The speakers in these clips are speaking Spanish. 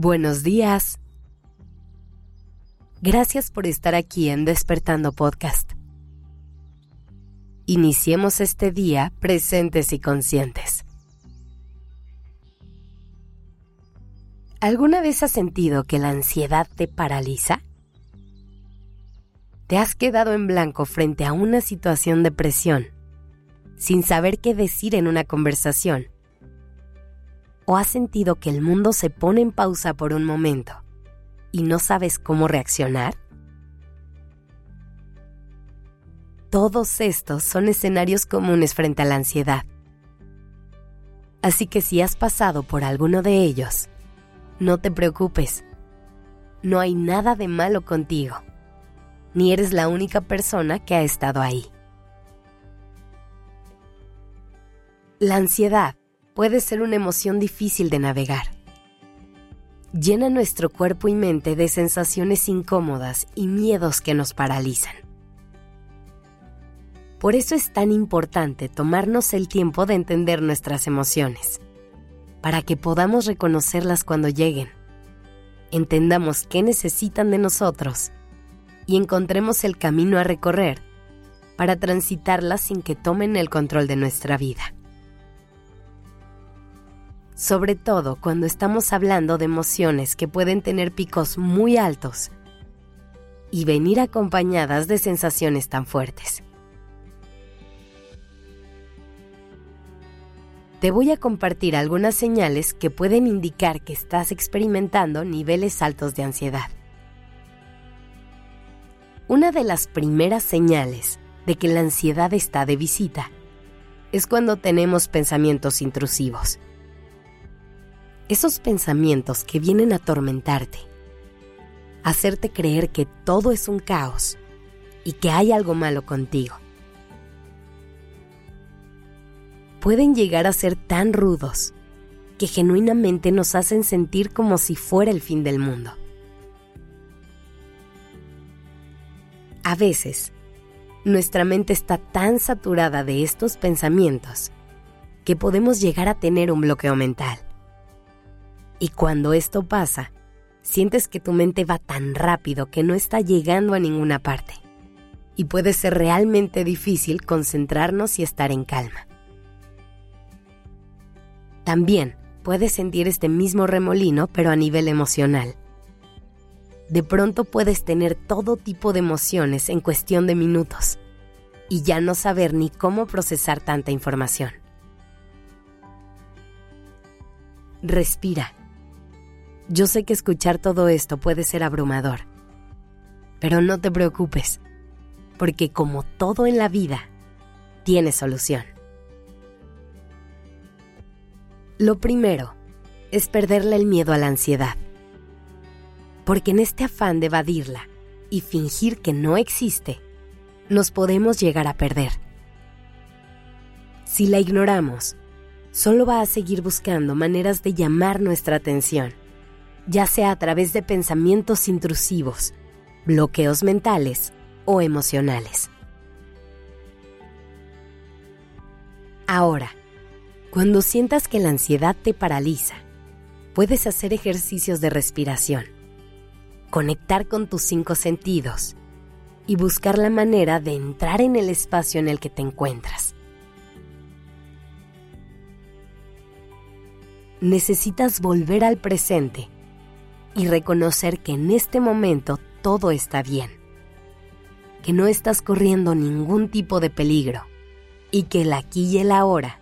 Buenos días. Gracias por estar aquí en Despertando Podcast. Iniciemos este día presentes y conscientes. ¿Alguna vez has sentido que la ansiedad te paraliza? ¿Te has quedado en blanco frente a una situación de presión, sin saber qué decir en una conversación? ¿O has sentido que el mundo se pone en pausa por un momento y no sabes cómo reaccionar? Todos estos son escenarios comunes frente a la ansiedad. Así que si has pasado por alguno de ellos, no te preocupes. No hay nada de malo contigo, ni eres la única persona que ha estado ahí. La ansiedad puede ser una emoción difícil de navegar. Llena nuestro cuerpo y mente de sensaciones incómodas y miedos que nos paralizan. Por eso es tan importante tomarnos el tiempo de entender nuestras emociones, para que podamos reconocerlas cuando lleguen, entendamos qué necesitan de nosotros y encontremos el camino a recorrer para transitarlas sin que tomen el control de nuestra vida sobre todo cuando estamos hablando de emociones que pueden tener picos muy altos y venir acompañadas de sensaciones tan fuertes. Te voy a compartir algunas señales que pueden indicar que estás experimentando niveles altos de ansiedad. Una de las primeras señales de que la ansiedad está de visita es cuando tenemos pensamientos intrusivos esos pensamientos que vienen a atormentarte, hacerte creer que todo es un caos y que hay algo malo contigo. Pueden llegar a ser tan rudos que genuinamente nos hacen sentir como si fuera el fin del mundo. A veces, nuestra mente está tan saturada de estos pensamientos que podemos llegar a tener un bloqueo mental. Y cuando esto pasa, sientes que tu mente va tan rápido que no está llegando a ninguna parte. Y puede ser realmente difícil concentrarnos y estar en calma. También puedes sentir este mismo remolino, pero a nivel emocional. De pronto puedes tener todo tipo de emociones en cuestión de minutos y ya no saber ni cómo procesar tanta información. Respira yo sé que escuchar todo esto puede ser abrumador, pero no te preocupes, porque como todo en la vida, tiene solución. Lo primero es perderle el miedo a la ansiedad, porque en este afán de evadirla y fingir que no existe, nos podemos llegar a perder. Si la ignoramos, solo va a seguir buscando maneras de llamar nuestra atención ya sea a través de pensamientos intrusivos, bloqueos mentales o emocionales. Ahora, cuando sientas que la ansiedad te paraliza, puedes hacer ejercicios de respiración, conectar con tus cinco sentidos y buscar la manera de entrar en el espacio en el que te encuentras. Necesitas volver al presente y reconocer que en este momento todo está bien, que no estás corriendo ningún tipo de peligro y que el aquí y el ahora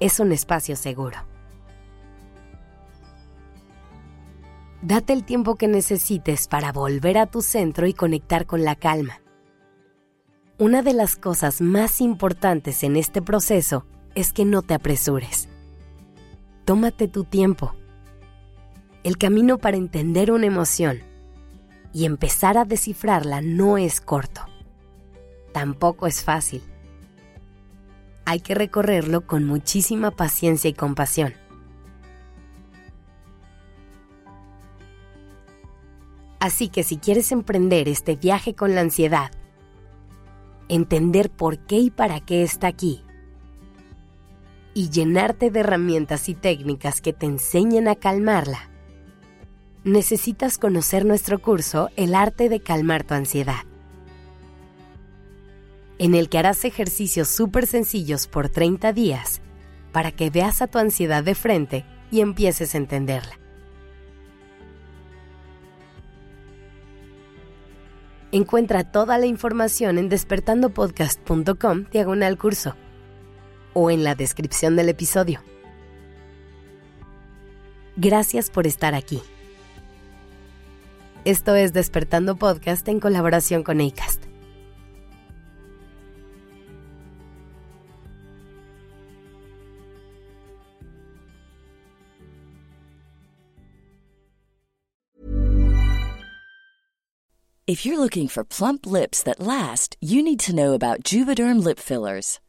es un espacio seguro. Date el tiempo que necesites para volver a tu centro y conectar con la calma. Una de las cosas más importantes en este proceso es que no te apresures. Tómate tu tiempo el camino para entender una emoción y empezar a descifrarla no es corto. Tampoco es fácil. Hay que recorrerlo con muchísima paciencia y compasión. Así que si quieres emprender este viaje con la ansiedad, entender por qué y para qué está aquí, y llenarte de herramientas y técnicas que te enseñen a calmarla, necesitas conocer nuestro curso El arte de calmar tu ansiedad, en el que harás ejercicios súper sencillos por 30 días para que veas a tu ansiedad de frente y empieces a entenderla. Encuentra toda la información en despertandopodcast.com diagonal curso o en la descripción del episodio. Gracias por estar aquí. Esto es Despertando Podcast en colaboración con ACAST. If you're looking for plump lips that last, you need to know about Juvederm lip fillers.